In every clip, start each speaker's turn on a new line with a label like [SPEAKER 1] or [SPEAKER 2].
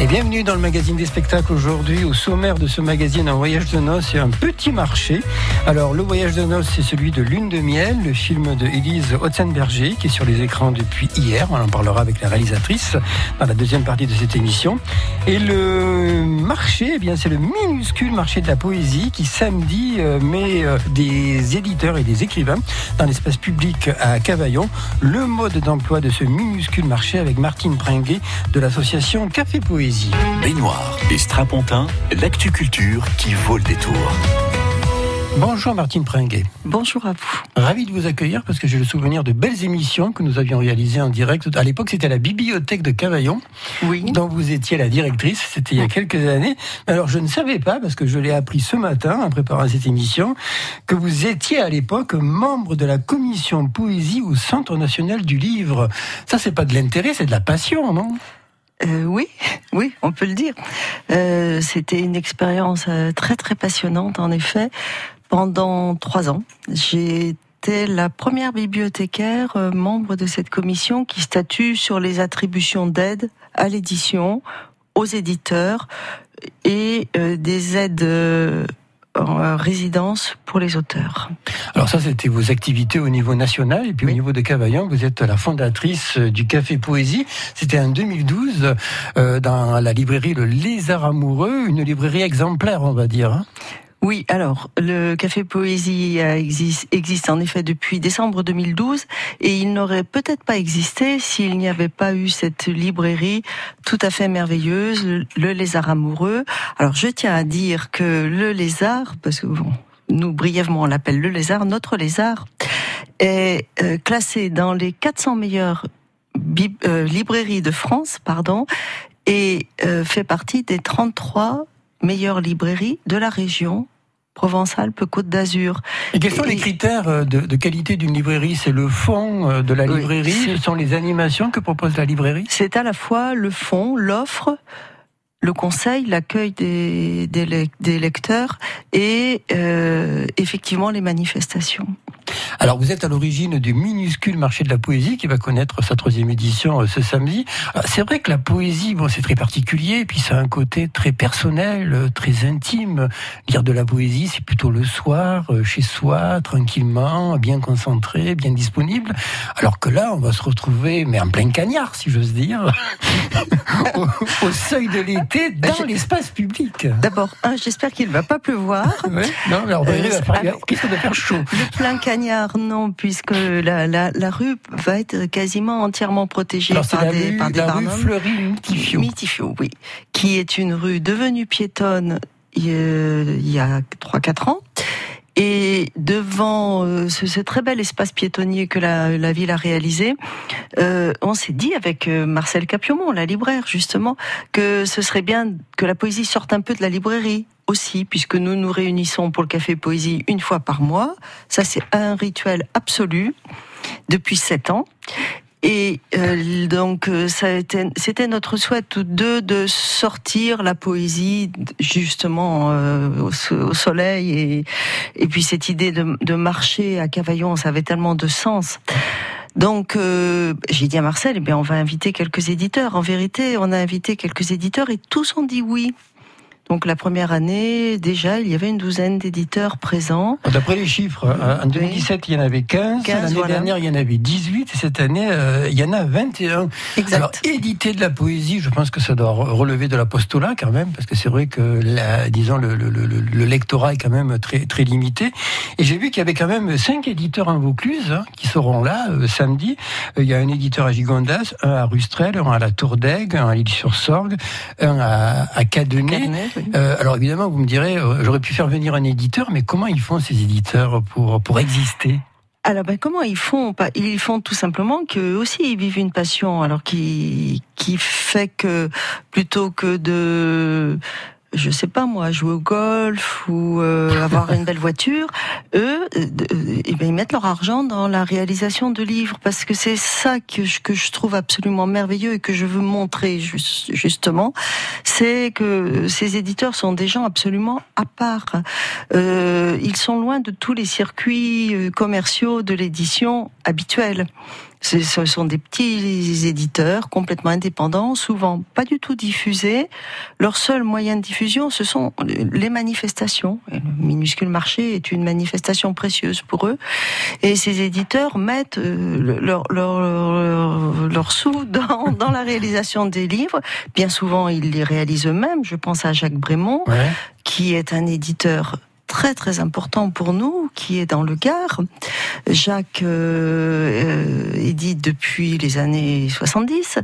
[SPEAKER 1] Et bienvenue dans le magazine des spectacles aujourd'hui. Au sommaire de ce magazine, un voyage de noces et un petit marché. Alors, le voyage de noces, c'est celui de Lune de miel, le film de Élise Hotzenberger, qui est sur les écrans depuis hier. On en parlera avec la réalisatrice dans la deuxième partie de cette émission. Et le marché, eh bien, c'est le minuscule marché de la poésie qui samedi euh, met euh, des éditeurs et des écrivains dans l'espace public à Cavaillon. Le mode d'emploi de ce minuscule marché avec Martine Pringuet de l'association Café Poésie.
[SPEAKER 2] Baignoire et strapontin, l'actu culture qui vaut le détour.
[SPEAKER 1] Bonjour Martine Pringuet.
[SPEAKER 3] Bonjour à vous.
[SPEAKER 1] Ravi de vous accueillir parce que j'ai le souvenir de belles émissions que nous avions réalisées en direct. À l'époque, c'était à la bibliothèque de Cavaillon,
[SPEAKER 3] Oui.
[SPEAKER 1] dont vous étiez la directrice. C'était il y a quelques années. Alors, je ne savais pas, parce que je l'ai appris ce matin en préparant cette émission, que vous étiez à l'époque membre de la commission poésie au Centre national du livre. Ça, c'est pas de l'intérêt, c'est de la passion, non?
[SPEAKER 3] Euh, oui, oui, on peut le dire. Euh, C'était une expérience euh, très très passionnante en effet. Pendant trois ans, j'ai été la première bibliothécaire membre de cette commission qui statue sur les attributions d'aide à l'édition, aux éditeurs et des aides en euh, résidence pour les auteurs.
[SPEAKER 1] Alors ça, c'était vos activités au niveau national. Et puis au niveau de Cavaillon, vous êtes la fondatrice euh, du Café Poésie. C'était en 2012 euh, dans la librairie Le Lézard Amoureux, une librairie exemplaire, on va dire.
[SPEAKER 3] Oui, alors le Café Poésie existe, existe en effet depuis décembre 2012 et il n'aurait peut-être pas existé s'il n'y avait pas eu cette librairie tout à fait merveilleuse, le, Lézard amoureux. Alors je tiens à dire que le Lézard, parce que nous brièvement on l'appelle le Lézard, notre Lézard est euh, classé dans les 400 meilleures euh, librairies de France, pardon, et euh, fait partie des 33 meilleures librairies de la région Provence-Alpes-Côte d'Azur.
[SPEAKER 1] Et quels sont
[SPEAKER 3] Et-
[SPEAKER 1] les critères euh, de, de qualité d'une librairie? C'est le fond euh, de la librairie? Ce sont les animations que propose la librairie?
[SPEAKER 3] C'est à la fois le fond, l'offre, le conseil, l'accueil des, des, lec- des lecteurs et euh, effectivement les manifestations.
[SPEAKER 1] Alors vous êtes à l'origine du minuscule marché de la poésie qui va connaître sa troisième édition euh, ce samedi. Alors, C'est vrai que la poésie, bon, c'est très particulier, puis ça a un côté très personnel, euh, très intime. Lire de la poésie, c'est plutôt le soir, euh, chez soi, tranquillement, bien concentré, bien disponible. Alors que là, on va se retrouver, mais en plein cagnard, si j'ose dire, au seuil de l'été, dans l'espace public.
[SPEAKER 3] D'abord, j'espère qu'il ne va pas pleuvoir.
[SPEAKER 1] Ouais, non, mais
[SPEAKER 3] Euh,
[SPEAKER 1] il va faire-
[SPEAKER 3] alors-
[SPEAKER 1] qu'est-ce qu'on va faire chaud
[SPEAKER 3] Le plein cagnard, non, puisque la, la, la rue va être quasiment entièrement protégée
[SPEAKER 1] Alors
[SPEAKER 3] par
[SPEAKER 1] la
[SPEAKER 3] des,
[SPEAKER 1] rue,
[SPEAKER 3] par des
[SPEAKER 1] la rue
[SPEAKER 3] barnums.
[SPEAKER 1] Fleury Mitifio.
[SPEAKER 3] Oui, qui est une rue devenue piétonne il y a- il y a 3-4 ans. Et devant euh, ce, très bel espace piétonnier que la, la ville a réalisé, euh, on s'est dit avec euh, Marcel Capiomont, la libraire justement, que ce serait bien que la poésie sorte un peu de la librairie aussi, puisque nous nous réunissons pour le café poésie une fois par mois. Ça, c'est un rituel absolu depuis sept ans. Et euh, donc, euh, c'était notre souhait tous deux de sortir la poésie justement euh, au, au soleil et, et puis cette idée de, de marcher à Cavaillon, ça avait tellement de sens. Donc, euh, j'ai dit à Marcel, eh bien, on va inviter quelques éditeurs. En vérité, on a invité quelques éditeurs et tous ont dit oui. Donc, la première année, déjà, il y avait une douzaine d'éditeurs présents.
[SPEAKER 1] D'après les chiffres, euh, en 2017, il y en avait 15,
[SPEAKER 3] 15,
[SPEAKER 1] l'année
[SPEAKER 3] voilà.
[SPEAKER 1] dernière, il y en avait 18, et cette année, euh, il y en a 21.
[SPEAKER 3] Exact.
[SPEAKER 1] Alors, éditer de la poésie, je pense que ça doit re- relever de l'apostolat quand même, parce que c'est vrai que, la, disons, le, le, le, le lectorat est quand même très, très limité. Et j'ai vu qu'il y avait quand même cinq éditeurs en Vaucluse hein, qui seront là euh, samedi. Il y a un éditeur à Gigondas, un à Rustrel, un à la Tour d'Aigle, un à l'île-sur-Sorgue, un à, à Cadenet.
[SPEAKER 3] Cadenet,
[SPEAKER 1] Euh, alors évidemment, vous me direz, euh, j'aurais pu faire venir un éditeur, mais comment ils font ces éditeurs pour, pour exister?
[SPEAKER 3] Alors ben, comment ils font? Ils font tout simplement qu'eux aussi ils vivent une passion, alors qui qui fait que plutôt que de je sais pas moi, jouer au golf ou euh, avoir une belle voiture, eux, euh, euh, ils mettent leur argent dans la réalisation de livres parce que c'est ça que je, que je trouve absolument merveilleux et que je veux montrer jus- justement, c'est que ces éditeurs sont des gens absolument à part. Ils sont loin de tous les circuits commerciaux de l'édition habituelle. Ce sont des petits éditeurs complètement indépendants, souvent pas du tout diffusés. Leur seul moyen de diffusion, ce sont les manifestations. le minuscule marché est une manifestation précieuse pour eux. Et ces éditeurs mettent euh, leur, leur, leur, sous dans, dans, la réalisation des livres. Bien souvent, ils les réalisent eux-mêmes. Je pense à Jacques Brémond, qui est un éditeur très très important pour nous, qui est dans le Gard. Jacques euh, euh, édite depuis les années 70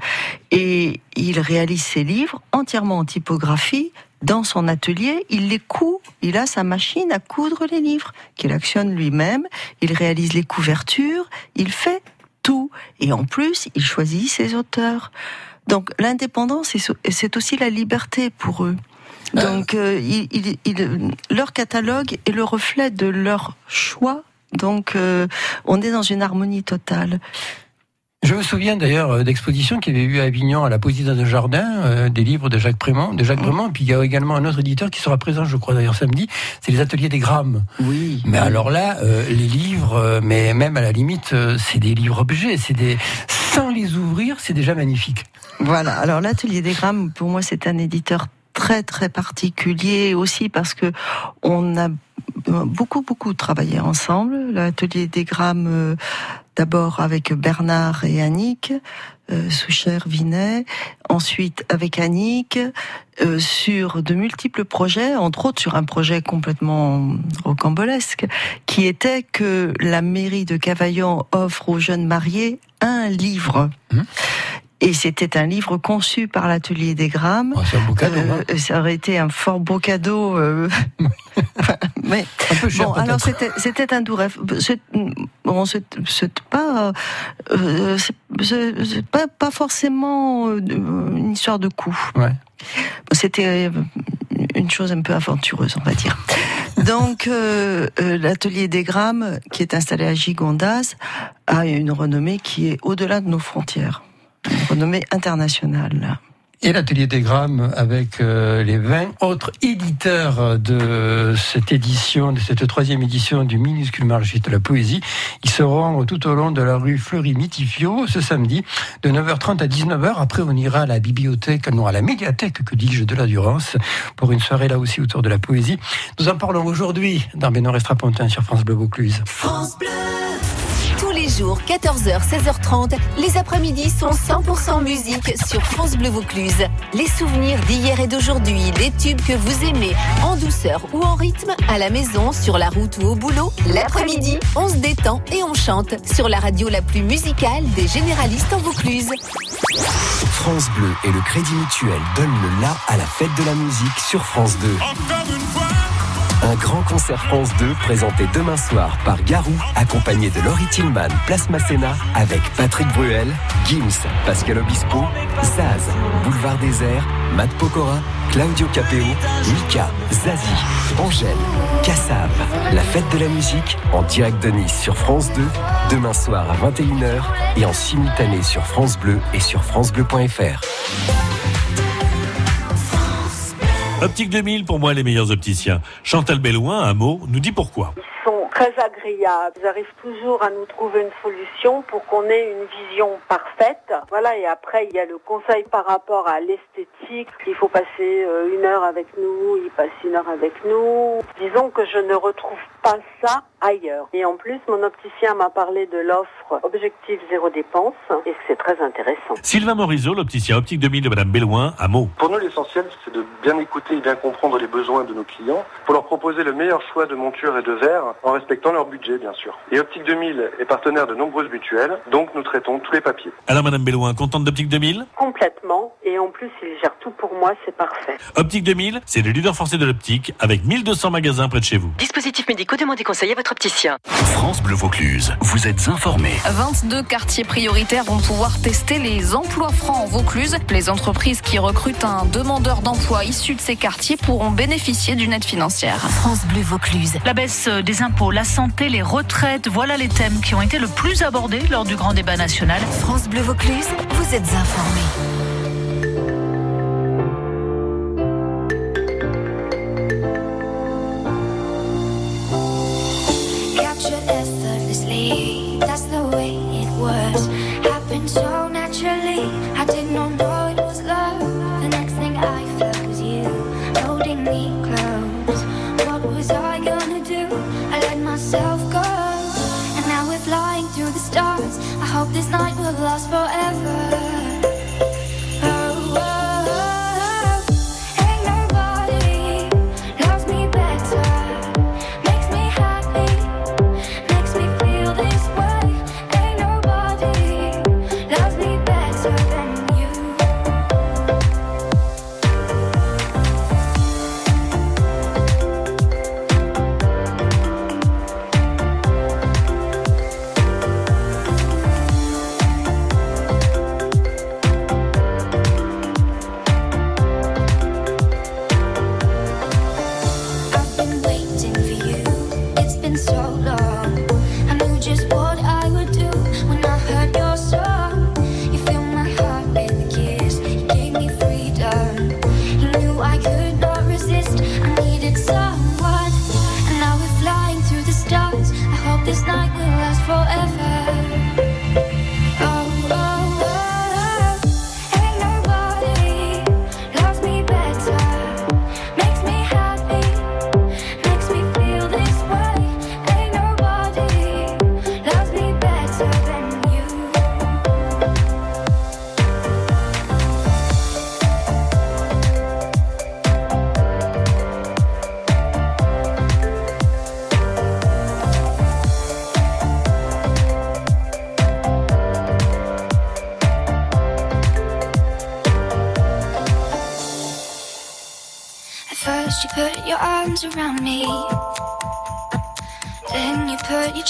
[SPEAKER 3] et il réalise ses livres entièrement en typographie. Dans son atelier, il les coud. Il a sa machine à coudre les livres qu'il actionne lui-même. Il réalise les couvertures. Il fait tout. Et en plus, il choisit ses auteurs. Donc l'indépendance, c'est aussi la liberté pour eux. Donc, euh, leur catalogue est le reflet de leur choix. Donc, euh, on est dans une harmonie totale.
[SPEAKER 1] Je me souviens d'ailleurs euh, d'expositions qu'il y avait eu à Avignon à la Poésie dans un jardin, des livres de Jacques Prémont, de Jacques Prémont. Puis il y a également un autre éditeur qui sera présent, je crois d'ailleurs samedi. C'est les Ateliers des Grammes.
[SPEAKER 3] Oui.
[SPEAKER 1] Mais alors là, les livres, mais même à la limite, c'est des livres objets. C'est des sans les ouvrir, c'est déjà magnifique.
[SPEAKER 3] Voilà. Alors l'Atelier des Grammes, pour moi, c'est un éditeur très très particulier aussi parce que on a beaucoup beaucoup travaillé ensemble. L'atelier des grammes euh, d'abord avec Bernard et Annick, euh, Soucher, Vinet, ensuite avec Annick, euh, sur de multiples projets, entre autres sur un projet complètement rocambolesque, qui était que la mairie de Cavaillon offre aux jeunes mariés un livre. Mmh. Et c'était un livre conçu par l'atelier des grammes.
[SPEAKER 1] Oh, c'est un beau cadeau. Euh,
[SPEAKER 3] hein. ça aurait été un fort beau cadeau. Euh... mais
[SPEAKER 1] un peu cher,
[SPEAKER 3] bon, alors c'était un doux rêve. C'est bon, c'est pas euh, c'est pas pas forcément euh, une histoire de coup.
[SPEAKER 1] Ouais.
[SPEAKER 3] C'était une chose un peu aventureuse, on va dire. Donc, euh, euh, l'atelier des grammes, qui est installé à Gigondas, a une renommée qui est au-delà de nos frontières renommée internationale.
[SPEAKER 1] Et l'atelier des grammes avec euh, les 20 autres éditeurs de cette édition, de cette troisième édition du minuscule marché de la poésie. Ils seront tout au long de la rue Fleury-Mitifio ce samedi de 9h30 à 19h. Après, on ira à la bibliothèque, non, à la médiathèque, que dis-je, de la Durance, pour une soirée là aussi autour de la poésie. Nous en parlons aujourd'hui dans Benoît Estrapontin sur France Bleu Vaucluse.
[SPEAKER 4] France Bleu jours, 14h, 16h30, les après-midi sont 100% musique sur France Bleu Vaucluse. Les souvenirs d'hier et d'aujourd'hui, les tubes que vous aimez, en douceur ou en rythme, à la maison, sur la route ou au boulot, l'après-midi, on se détend et on chante sur la radio la plus musicale des généralistes en Vaucluse.
[SPEAKER 2] France Bleu et le Crédit Mutuel donnent le la à la fête de la musique sur France 2. Un grand concert France 2 présenté demain soir par Garou, accompagné de Laurie Tillman, Place Masséna, avec Patrick Bruel, Gims, Pascal Obispo, Zaz, Boulevard Désert, Matt Pokora, Claudio Capeo, Mika, Zazie, Angèle, Kassav. La fête de la musique en direct de Nice sur France 2, demain soir à 21h et en simultané sur France Bleu et sur FranceBleu.fr.
[SPEAKER 5] Optique 2000, pour moi, les meilleurs opticiens. Chantal Bellouin, un mot, nous dit pourquoi.
[SPEAKER 6] Ils sont très agréables. Ils arrivent toujours à nous trouver une solution pour qu'on ait une vision parfaite. Voilà, et après, il y a le conseil par rapport à l'esthétique. Il faut passer euh, une heure avec nous, il passe une heure avec nous. Disons que je ne retrouve pas ça ailleurs. Et en plus, mon opticien m'a parlé de l'offre Objectif Zéro Dépense et c'est très intéressant.
[SPEAKER 5] Sylvain Morizot, l'opticien optique 2000 de Madame Bellouin, un mot.
[SPEAKER 7] Pour nous, l'essentiel, c'est de bien écouter et bien comprendre les besoins de nos clients pour leur proposer le meilleur choix de montures et de verres en respectant leur budget, bien sûr. Et Optique 2000 est partenaire de nombreuses mutuelles, donc nous traitons tous les papiers.
[SPEAKER 5] Alors, Madame Bellouin, contente d'Optique 2000
[SPEAKER 6] Complètement. Et en plus, il gère tout pour moi, c'est parfait.
[SPEAKER 5] Optique 2000, c'est le leader français de l'optique avec 1200 magasins près de chez vous.
[SPEAKER 8] Dispositifs médicaux, demandez conseil à votre opticien.
[SPEAKER 2] France Bleu Vaucluse, vous êtes informés.
[SPEAKER 9] 22 quartiers prioritaires vont pouvoir tester les emplois francs en Vaucluse. Les entreprises qui recrutent un demandeur d'emploi issu de ces quartiers pourront bénéficier d'une aide financière.
[SPEAKER 4] France Bleu Vaucluse.
[SPEAKER 10] La baisse des impôts, la santé, les retraites, voilà les thèmes qui ont été le plus abordés lors du grand débat national.
[SPEAKER 4] France Bleu Vaucluse, vous êtes informés.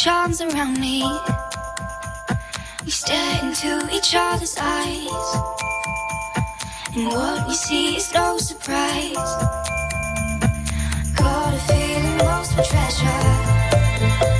[SPEAKER 11] Your charms around me. We stare into each other's eyes. And what we see is no surprise. Got a feeling lost for treasure.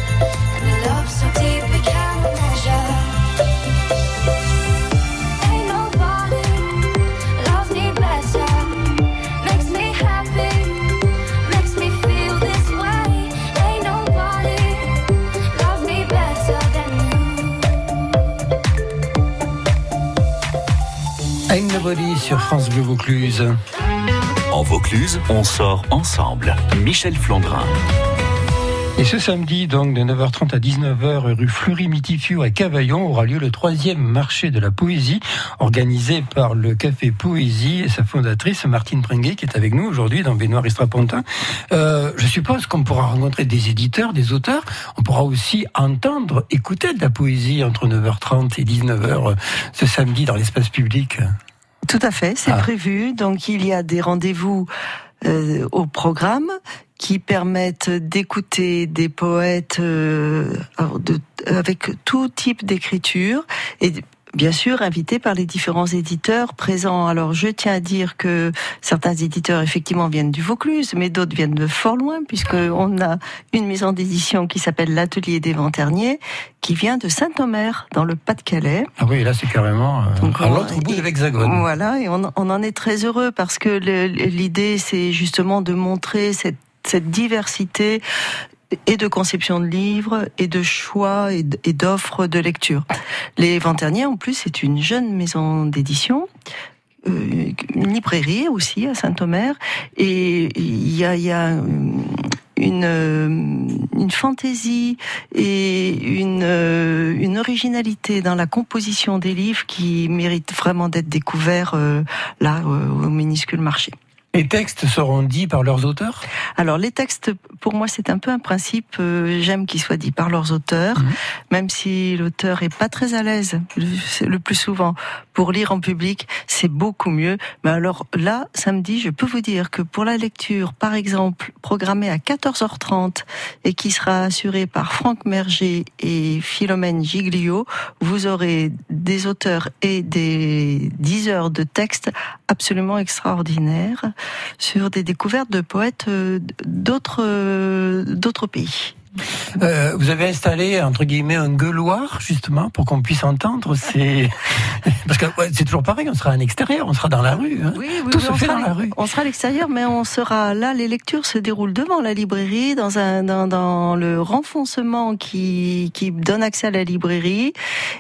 [SPEAKER 1] Sur France Bleu Vaucluse.
[SPEAKER 2] En Vaucluse, on sort ensemble. Michel Flandrin.
[SPEAKER 1] Et ce samedi, donc, de 9h30 à 19h, rue Fleury-Mitifiou à Cavaillon, aura lieu le troisième marché de la poésie, organisé par le Café Poésie et sa fondatrice, Martine Pringuet, qui est avec nous aujourd'hui dans Benoît Estrapontin. Euh, je suppose qu'on pourra rencontrer des éditeurs, des auteurs. On pourra aussi entendre, écouter de la poésie entre 9h30 et 19h ce samedi dans l'espace public.
[SPEAKER 3] Tout à fait, c'est ah. prévu. Donc il y a des rendez-vous euh, au programme qui permettent d'écouter des poètes euh, avec tout type d'écriture et bien sûr invité par les différents éditeurs présents. Alors je tiens à dire que certains éditeurs effectivement viennent du Vaucluse, mais d'autres viennent de fort loin, puisqu'on a une maison d'édition qui s'appelle l'Atelier des Venterniers, qui vient de Saint-Omer, dans le Pas-de-Calais.
[SPEAKER 1] Ah oui, là c'est carrément euh, à l'autre bout de l'Hexagone.
[SPEAKER 3] Voilà, et on, on, en est très heureux parce que l'idée c'est justement de montrer cette cette diversité et de conception de livres et de choix et d'offres de lecture. Les Venterniers, en plus, c'est une jeune maison d'édition. Euh, une librairie aussi à Saint-Omer et il y a, y a une, une fantaisie et une, une originalité dans la composition des livres qui mérite vraiment d'être découvert euh, là au minuscule marché.
[SPEAKER 1] Les textes seront dits par leurs auteurs?
[SPEAKER 3] Alors les textes, pour moi, c'est un peu un principe. Euh, j'aime qu'ils soient dits par leurs auteurs, mhm. même si l'auteur est pas très à l'aise le plus souvent pour lire en public, c'est beaucoup mieux. Mais alors là, samedi, je peux vous dire que pour la lecture, par exemple, programmée à 14h30 et qui sera assurée par Franck Merger et Philomène Giglio, vous aurez des auteurs et des 10 heures de textes absolument extraordinaires sur des découvertes de poètes euh, euh, d'autres pays.
[SPEAKER 1] Euh, vous avez installé entre guillemets un gueuloir justement pour qu'on puisse entendre. C'est parce que c'est toujours pareil. On sera à l'extérieur, on sera dans la rue. Hein.
[SPEAKER 3] Oui, oui, Tout se fait dans la rue. On sera à l'extérieur, mais on sera là. Les lectures se déroulent devant la librairie, dans un dans, dans le renfoncement qui qui donne accès à la librairie,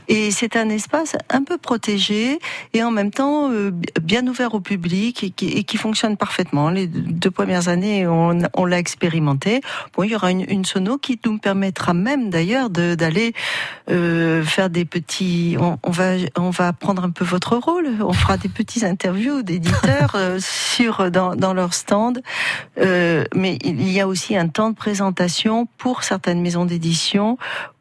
[SPEAKER 3] et c'est un espace un peu protégé et en même temps euh, bien ouvert au public et qui, et qui, fonctionne parfaitement. Les deux premières années, on, on l'a expérimenté. Bon, il y aura une, une sono qui nous permettra même d'ailleurs d'aller euh, faire des petits. On, on, va on va prendre un peu votre rôle. On fera des petits interviews d'éditeurs euh, sur dans, dans leur stand. Euh, mais il y a aussi un temps de présentation pour certaines maisons d'édition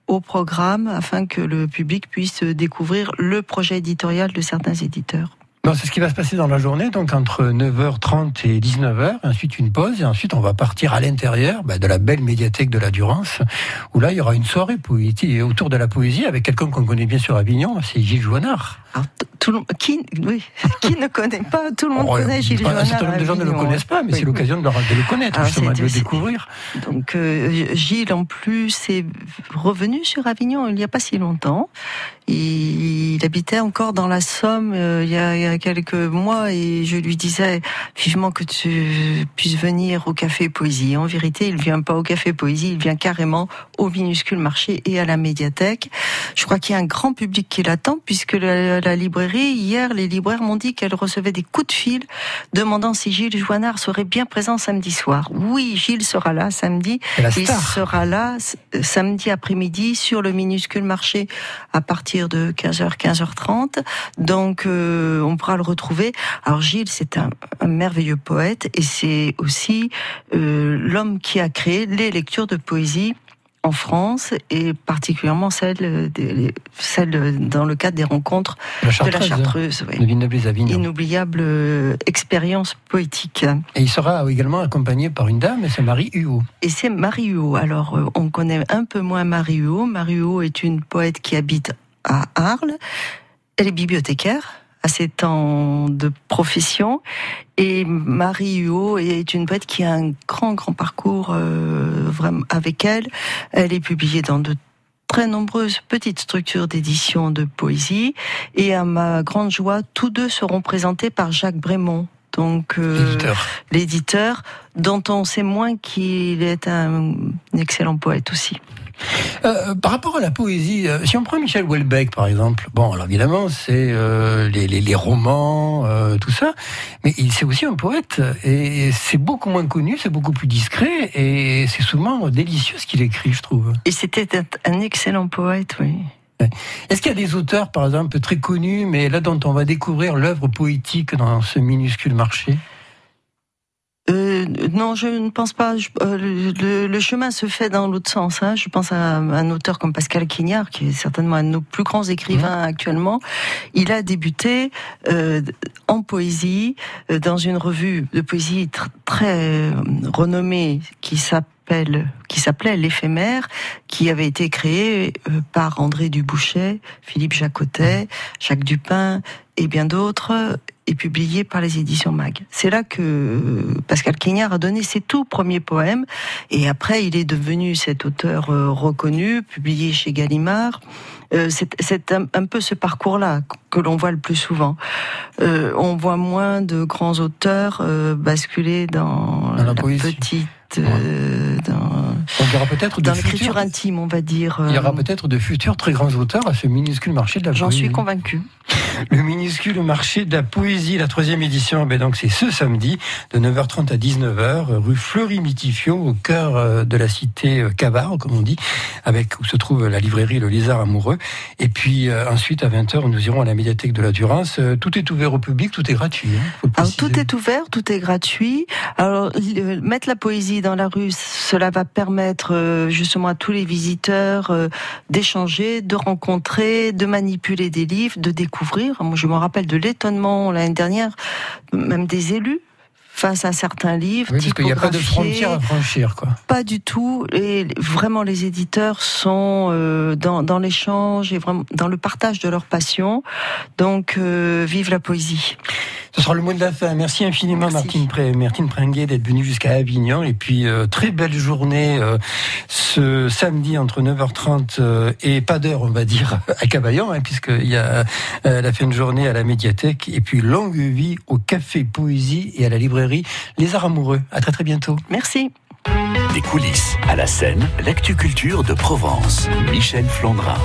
[SPEAKER 3] au programme afin que le public puisse découvrir le projet éditorial de certains éditeurs.
[SPEAKER 1] C'est ce qui va se passer dans la journée, donc entre 9h30 et 19h, ensuite une pause, et ensuite on va partir à l'intérieur bah, de la belle médiathèque de la Durance, où là il y aura une soirée poétique autour de la poésie avec quelqu'un qu'on connaît bien sur Avignon, c'est Gilles Joannard.
[SPEAKER 3] Tout le, qui, oui, qui ne connaît pas Tout le monde oh, connaît Gilles Joannard. Un
[SPEAKER 1] certain nombre de gens ne le connaissent pas, mais c'est l'occasion de, le connaître, justement, de le découvrir.
[SPEAKER 3] Donc euh, Gilles, en plus, est revenu sur Avignon il n'y a pas si longtemps. Il, habitait encore dans la Somme euh, il, y a, il, y a, quelques mois et je lui disais vivement que tu puisses venir au Café Poésie. En vérité, il vient pas au Café Poésie, il vient carrément au minuscule marché et à la médiathèque. Je crois qu'il y a un grand public qui l'attend puisque la, la, librairie, hier, les libraires m'ont dit qu'elle recevait des coups de fil demandant si Gilles Joannard serait bien présent samedi soir. Oui, Gilles sera là samedi. Il sera là samedi après-midi sur le minuscule marché à partir de 15h, 15h30. Donc, euh, on pourra le retrouver. Alors, Gilles, c'est un, merveilleux poète et c'est aussi euh, l'homme qui a créé les lectures de poésie en France et particulièrement celle, celle dans le cadre des rencontres de la Chartreuse. Inoubliable euh, expérience poétique.
[SPEAKER 1] Et il sera également accompagné par une dame, c'est Marie Huot.
[SPEAKER 3] Et c'est Marie Huot. Alors, on connaît un peu moins Marie Huot. Marie Huot est une poète qui habite à Arles. Elle est bibliothécaire à ses temps de profession. Et Marie Huot est une poète qui a un grand, grand parcours euh, vraiment avec elle. Elle est publiée dans de très nombreuses petites structures d'édition de poésie. Et à ma grande joie, tous deux seront présentés par Jacques Brémond. Donc, euh, l'éditeur, dont on sait moins qu'il est un excellent poète aussi.
[SPEAKER 1] Euh, par rapport à la poésie, euh, si on prend Michel Houellebecq par exemple, bon, alors évidemment c'est euh, les, les, les, romans, tout ça, mais il c'est aussi un poète et c'est beaucoup moins connu, c'est beaucoup plus discret et c'est souvent délicieux ce qu'il écrit, je trouve.
[SPEAKER 3] Et c'était un excellent poète, oui.
[SPEAKER 1] Est-ce qu'il y a des auteurs, par exemple, très connus, mais là dont on va découvrir l'œuvre poétique dans ce minuscule marché?
[SPEAKER 3] Euh, non, je ne pense pas. Euh, le, chemin se fait dans l'autre sens. Hein. Je pense à un auteur comme Pascal Quignard, qui est certainement un de nos plus grands écrivains mmh. actuellement. Il a débuté euh, en poésie dans une revue de poésie très renommée qui s'appelle qui s'appelait l'éphémère, qui avait été créé par André Dubouchet, Philippe Jacotet, Jacques Dupin et bien d'autres et publié par les éditions Mag. C'est là que Pascal Quignard a donné ses tout premiers poèmes et après il est devenu cet auteur euh, reconnu, publié chez Gallimard. Euh, c'est un, peu ce parcours-là que l'on voit le plus souvent. Euh, on voit moins de grands auteurs basculer dans, la, petite euh,
[SPEAKER 1] dans, peut-être
[SPEAKER 3] dans l'écriture intime, on va dire.
[SPEAKER 1] Il y aura euh, peut-être de futurs très grands auteurs à ce minuscule marché de la
[SPEAKER 3] poésie. J'en suis convaincu.
[SPEAKER 1] Le minuscule marché de la poésie, la troisième édition, ben donc c'est ce samedi de 9h30 à 19h, rue Fleury-Mitifio, au cœur euh, de la cité Cavard, comme on dit, avec où se trouve la librairie Le Lézard Amoureux. Et puis ensuite à 20h, nous irons à la médiathèque de la Durance. Tout est ouvert au public, tout est gratuit.
[SPEAKER 3] Hein, Alors, tout est ouvert, tout est gratuit. Alors mettre la poésie dans la rue, cela va permettre euh, justement à tous les visiteurs euh, d'échanger, de rencontrer, de manipuler des livres, de découvrir. Je me rappelle de l'étonnement l'année dernière, même des élus face à certains livres.
[SPEAKER 1] Oui, parce qu'il n'y a pas de frontières à franchir, quoi.
[SPEAKER 3] Pas du tout. Et vraiment, les éditeurs sont euh, dans, dans l'échange et vraiment dans le partage de leur passion. Donc, vive la poésie.
[SPEAKER 1] Ce sera le mot de la fin. Merci infiniment Martine, Pré Martine Pringuet d'être venue jusqu'à Avignon. Et puis euh, très belle journée euh, ce samedi entre 9h30 euh, et pas d'heure on va dire à Cavaillon, hein, puisqu'il y a la fin de journée à la médiathèque. Et puis longue vie au Café Poésie et à la librairie Les Arts Amoureux. À très très bientôt.
[SPEAKER 3] Merci.
[SPEAKER 2] Des coulisses à la scène, l'actu culture de Provence. Michel Flandrin.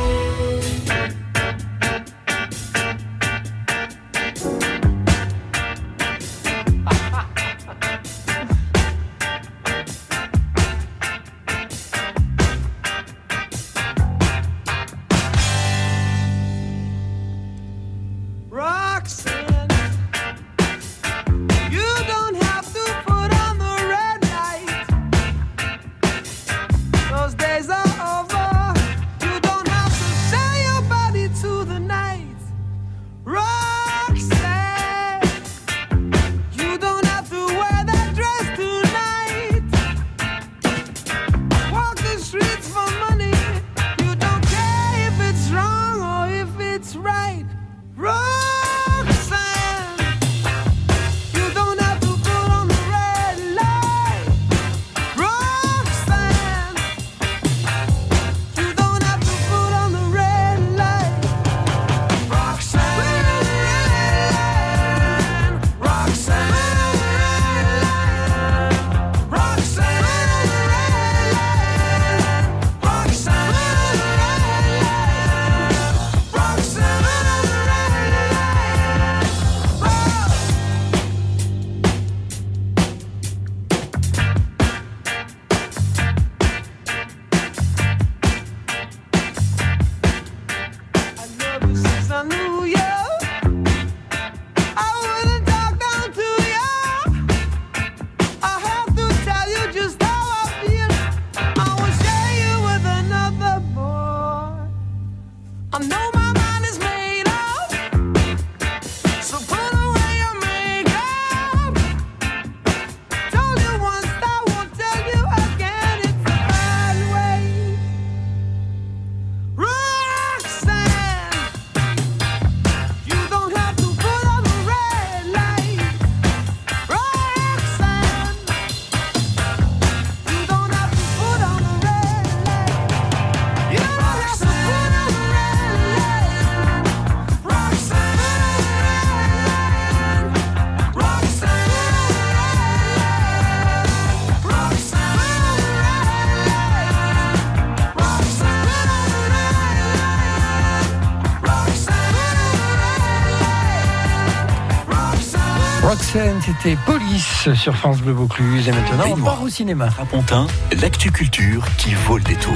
[SPEAKER 1] C'était Police sur France Bleu Vaucluse. Et maintenant, on part au cinéma.
[SPEAKER 2] À Pontin, l'actu culture qui vaut le détour.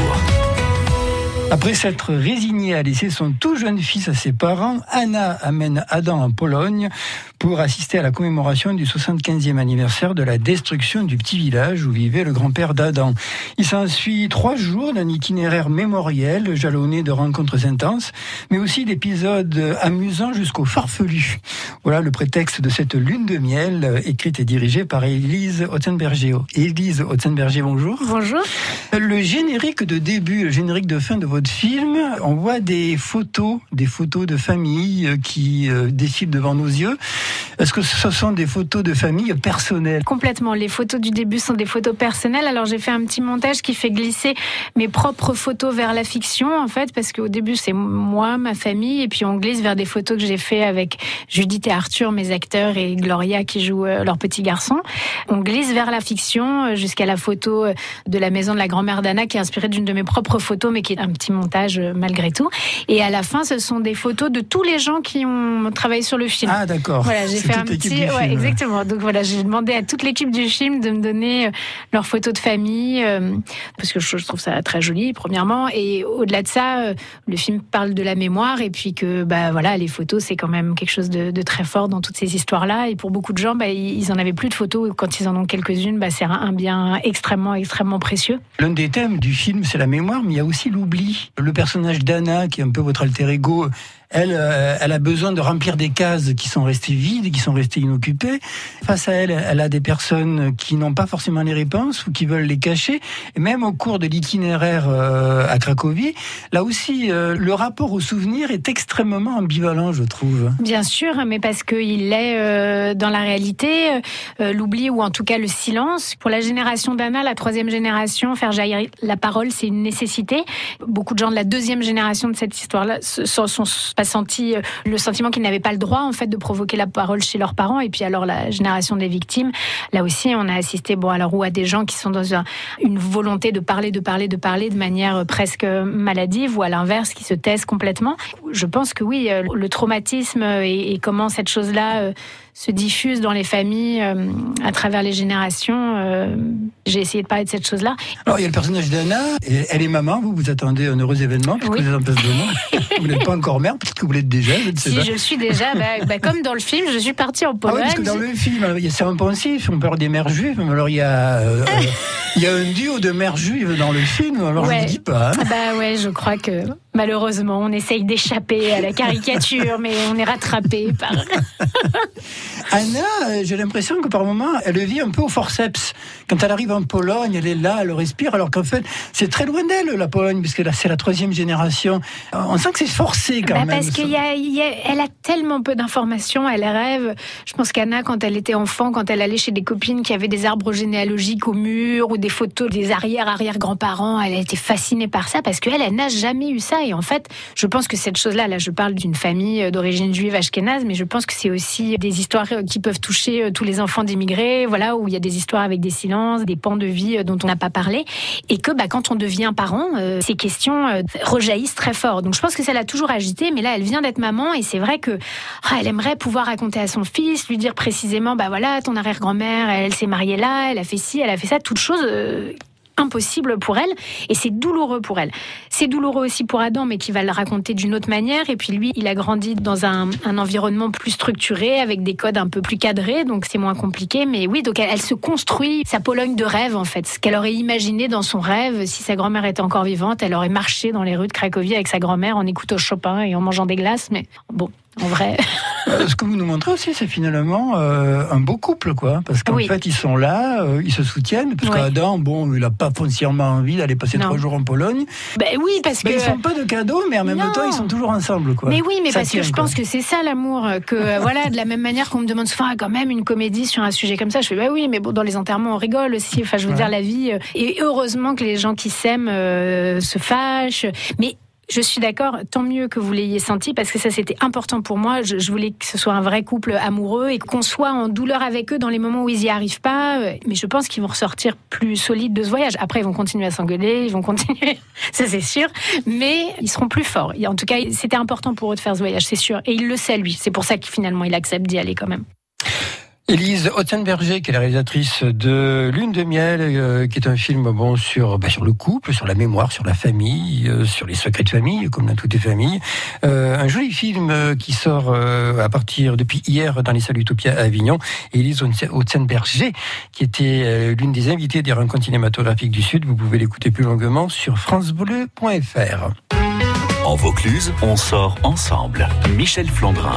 [SPEAKER 1] Après s'être résignée à laisser son tout jeune fils à ses parents, Anna amène Adam en Pologne pour assister à la commémoration du 75e anniversaire de la destruction du petit village où vivait le grand-père d'Adam. Il s'ensuit trois jours d'un itinéraire mémoriel jalonné de rencontres intenses, mais aussi d'épisodes amusants jusqu'au farfelu. Voilà le prétexte de cette lune de miel écrite et dirigée par Élise Otzenberger. Élise Otzenberger, bonjour.
[SPEAKER 12] Bonjour.
[SPEAKER 1] Le générique de début, le générique de fin de votre film, on voit des photos, des photos de famille qui euh, défilent devant nos yeux. Est-ce que ce sont des photos de famille personnelles
[SPEAKER 12] Complètement. Les photos du début sont des photos personnelles. Alors j'ai fait un petit montage qui fait glisser mes propres photos vers la fiction, en fait, parce qu'au début c'est moi, ma famille, et puis on glisse vers des photos que j'ai fait avec Judith et Arthur, mes acteurs, et Gloria qui joue euh, leur petit garçon. On glisse vers la fiction euh, jusqu'à la photo euh, de la maison de la grand-mère d'Anna qui est inspirée d'une de mes propres photos, mais qui est un petit montage malgré tout. Et à la fin, ce sont des photos de tous les gens qui ont travaillé sur le film.
[SPEAKER 1] Ah d'accord.
[SPEAKER 12] Voilà, j'ai fait un petit, ouais, exactement. Donc voilà, j'ai demandé à toute l'équipe du film de me donner euh, leurs photos de famille euh, parce que je trouve ça très joli, premièrement, et au-delà de ça, euh, le film parle de la mémoire et puis que bah voilà, les photos c'est quand même quelque chose de, de, très fort dans toutes ces histoires-là. Et pour beaucoup de gens, bah, ils en avaient plus de photos. Quand ils en ont quelques-unes, bah, c'est un bien extrêmement, extrêmement précieux.
[SPEAKER 1] L'un des thèmes du film, c'est la mémoire, mais il y a aussi l'oubli. Le personnage d'Anna, qui est un peu votre alter ego, elle, euh, elle a besoin de remplir des cases qui sont restées vides, qui sont restées inoccupées. Face à elle, elle a des personnes qui n'ont pas forcément les réponses ou qui veulent les cacher. Et même au cours de l'itinéraire euh, à Cracovie, là aussi, euh, le rapport au souvenir est extrêmement ambivalent, je trouve.
[SPEAKER 12] Bien sûr, mais parce qu'il est dans la réalité, l'oubli ou en tout cas le silence. Pour la génération d'Anna, la troisième génération, faire jaillir la parole, c'est une nécessité. Beaucoup de gens de la deuxième génération de cette histoire-là sont pas senti euh, le sentiment qu'ils n'avaient pas le droit en fait de provoquer la parole chez leurs parents. Et puis alors la génération des victimes, là aussi on a assisté bon alors ou à des gens qui sont dans une volonté de parler, de parler, de parler de manière euh, presque maladive ou à l'inverse qui se taisent complètement. Je pense que oui, euh, le traumatisme et, comment cette chose-là se diffuse dans les familles euh, à travers les générations. Euh, j'ai essayé de parler de cette chose-là.
[SPEAKER 1] Alors, il y a le personnage d'Anna, elle est maman, vous, vous attendez un heureux événement, puisque vous êtes en place de vous n'êtes pas encore mère, puisque vous l'êtes déjà, je ne sais
[SPEAKER 12] si,
[SPEAKER 1] pas.
[SPEAKER 12] je suis déjà, bah, bah, comme dans le film, je suis partie en Pologne.
[SPEAKER 1] Ah oui, parce que dans le film, c'est un pensif, on parle des mères juives, alors il y a, euh, il y a un duo de mères juives dans le film, alors je ne dis pas. Hein.
[SPEAKER 12] Bah ouais, je crois que malheureusement, on essaye d'échapper à la caricature, mais on est rattrapé par...
[SPEAKER 1] Anna, euh, j'ai l'impression que par moment, elle vit un peu au forceps. Quand elle arrive en Pologne, elle est là, elle respire, alors qu'en fait, c'est très loin d'elle, la Pologne, puisque là, c'est la troisième génération. On sent que c'est forcé quand
[SPEAKER 12] bah,
[SPEAKER 1] même.
[SPEAKER 12] Parce qu'elle a, a tellement peu d'informations, elle rêve. Je pense qu'Anna, quand elle était enfant, quand elle allait chez des copines qui avaient des arbres généalogiques au mur ou des photos des arrière-arrière-grands-parents, elle a été fascinée par ça parce qu'elle, elle, n'a jamais eu ça. Et en fait, je pense que cette chose-là, là, je parle d'une famille d'origine juive ashkénaze, mais je pense que c'est aussi des histoires qui peuvent toucher euh, tous les enfants d'immigrés, voilà, où il y a des histoires avec des silences, des pans de vie euh, dont on n'a pas parlé, et que bah, quand on devient parent, euh, ces questions rejaillissent très fort. Donc je pense que ça l'a toujours agité, mais là elle vient d'être maman et c'est vrai que ah, elle aimerait pouvoir raconter à son fils, lui dire précisément, bah voilà, ton arrière-grand-mère, elle, s'est mariée là, elle a fait ci, elle a fait ça, toutes choses impossible pour elle et c'est douloureux pour elle. C'est douloureux aussi pour Adam, mais qui va le raconter d'une autre manière. Et puis lui, il a grandi dans un, environnement plus structuré, avec des codes un peu plus cadrés, donc c'est moins compliqué. Mais oui, donc elle, se construit sa Pologne de rêve en fait, ce qu'elle aurait imaginé dans son rêve si sa grand-mère était encore vivante. Elle aurait marché dans les rues de Cracovie avec sa grand-mère en écoutant Chopin et en mangeant des glaces. Mais bon, en vrai.
[SPEAKER 1] Euh, ce que vous nous montrez aussi, c'est finalement euh, un beau couple, quoi. Parce qu'en fait, ils sont là, euh, ils se soutiennent. Parce qu'Adam, bon, il n'a pas foncièrement envie d'aller passer trois jours en Pologne.
[SPEAKER 12] Ben oui, parce
[SPEAKER 1] ben,
[SPEAKER 12] que.
[SPEAKER 1] Ils font pas de cadeaux, mais en même temps, ils sont toujours ensemble, quoi.
[SPEAKER 12] Mais oui, mais parce que je pense que c'est ça l'amour. Que voilà, de la même manière qu'on me demande souvent, ah, quand même, une comédie sur un sujet comme ça, je fais, bah oui, mais bon, dans les enterrements, on rigole aussi. Enfin, je veux dire, la vie. Et heureusement que les gens qui s'aiment se fâchent. Mais je suis d'accord, tant mieux que vous l'ayez senti parce que ça c'était important pour moi. Je, voulais que ce soit un vrai couple amoureux et qu'on soit en douleur avec eux dans les moments où ils y arrivent pas. Mais je pense qu'ils vont ressortir plus solides de ce voyage. Après, ils vont continuer à s'engueuler, ils vont continuer, ça c'est sûr, mais ils seront plus forts. En tout cas, c'était important pour eux de faire ce voyage, c'est sûr. Et il le sait lui. C'est pour ça qu'il finalement il accepte d'y aller quand même.
[SPEAKER 1] Élise Hotzenberger, qui est la réalisatrice de Lune de miel, euh, qui est un film bon sur bah, sur le couple, sur la mémoire, sur la famille, euh, sur les secrets de famille, comme dans toutes les familles. Euh, un joli film qui sort à partir depuis hier dans les salles Utopia à Avignon. Élise Hotzenberger, qui était l'une des invitées des rencontres cinématographiques du Sud. Vous pouvez l'écouter plus longuement sur francebleu.fr.
[SPEAKER 2] En Vaucluse, on sort ensemble. Michel Flandrin.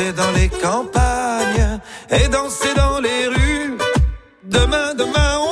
[SPEAKER 13] Dans les campagnes et danser dans les rues. Demain, demain, on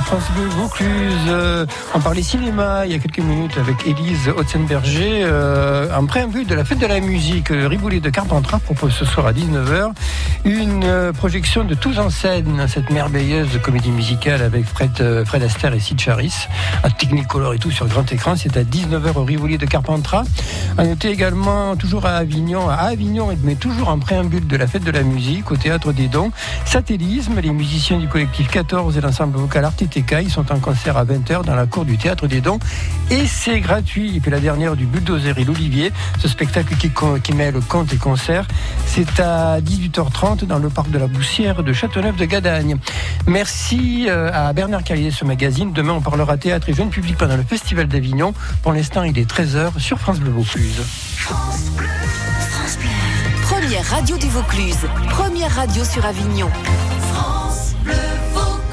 [SPEAKER 1] France Bleu Vaucluse. Euh, on parlait cinéma il y a quelques minutes avec Élise Hotzenberger. Euh, en préambule de la fête de la musique, le Riboulet de Carpentras propose ce soir à 19h une projection de Tous en scène, cette merveilleuse comédie musicale avec Fred, Fred Astaire et Sid Charis, à Technicolor et tout sur grand écran. C'est à 19h au Rivolier de Carpentras. À noter également, toujours à Avignon, à Avignon, mais toujours en préambule de la fête de la musique, au Théâtre des Dons, Satellisme, les musiciens du collectif 14 et l'ensemble vocal Artiteka, ils sont en concert à 20h dans la cour du Théâtre des Dons. Et c'est gratuit. Et puis la dernière du Bulldozer et l'Olivier, ce spectacle qui, qui mêle conte et concert, c'est à 18h30 dans le parc de la Boussière de Châteauneuf de Gadagne. Merci euh, à Bernard Carrier ce magazine. Demain, on parlera théâtre et jeune public pendant le Festival d'Avignon. Pour l'instant, il est 13h sur France Bleu Vaucluse. France Bleu,
[SPEAKER 4] France Bleu. Première radio du Vaucluse. Première radio sur Avignon.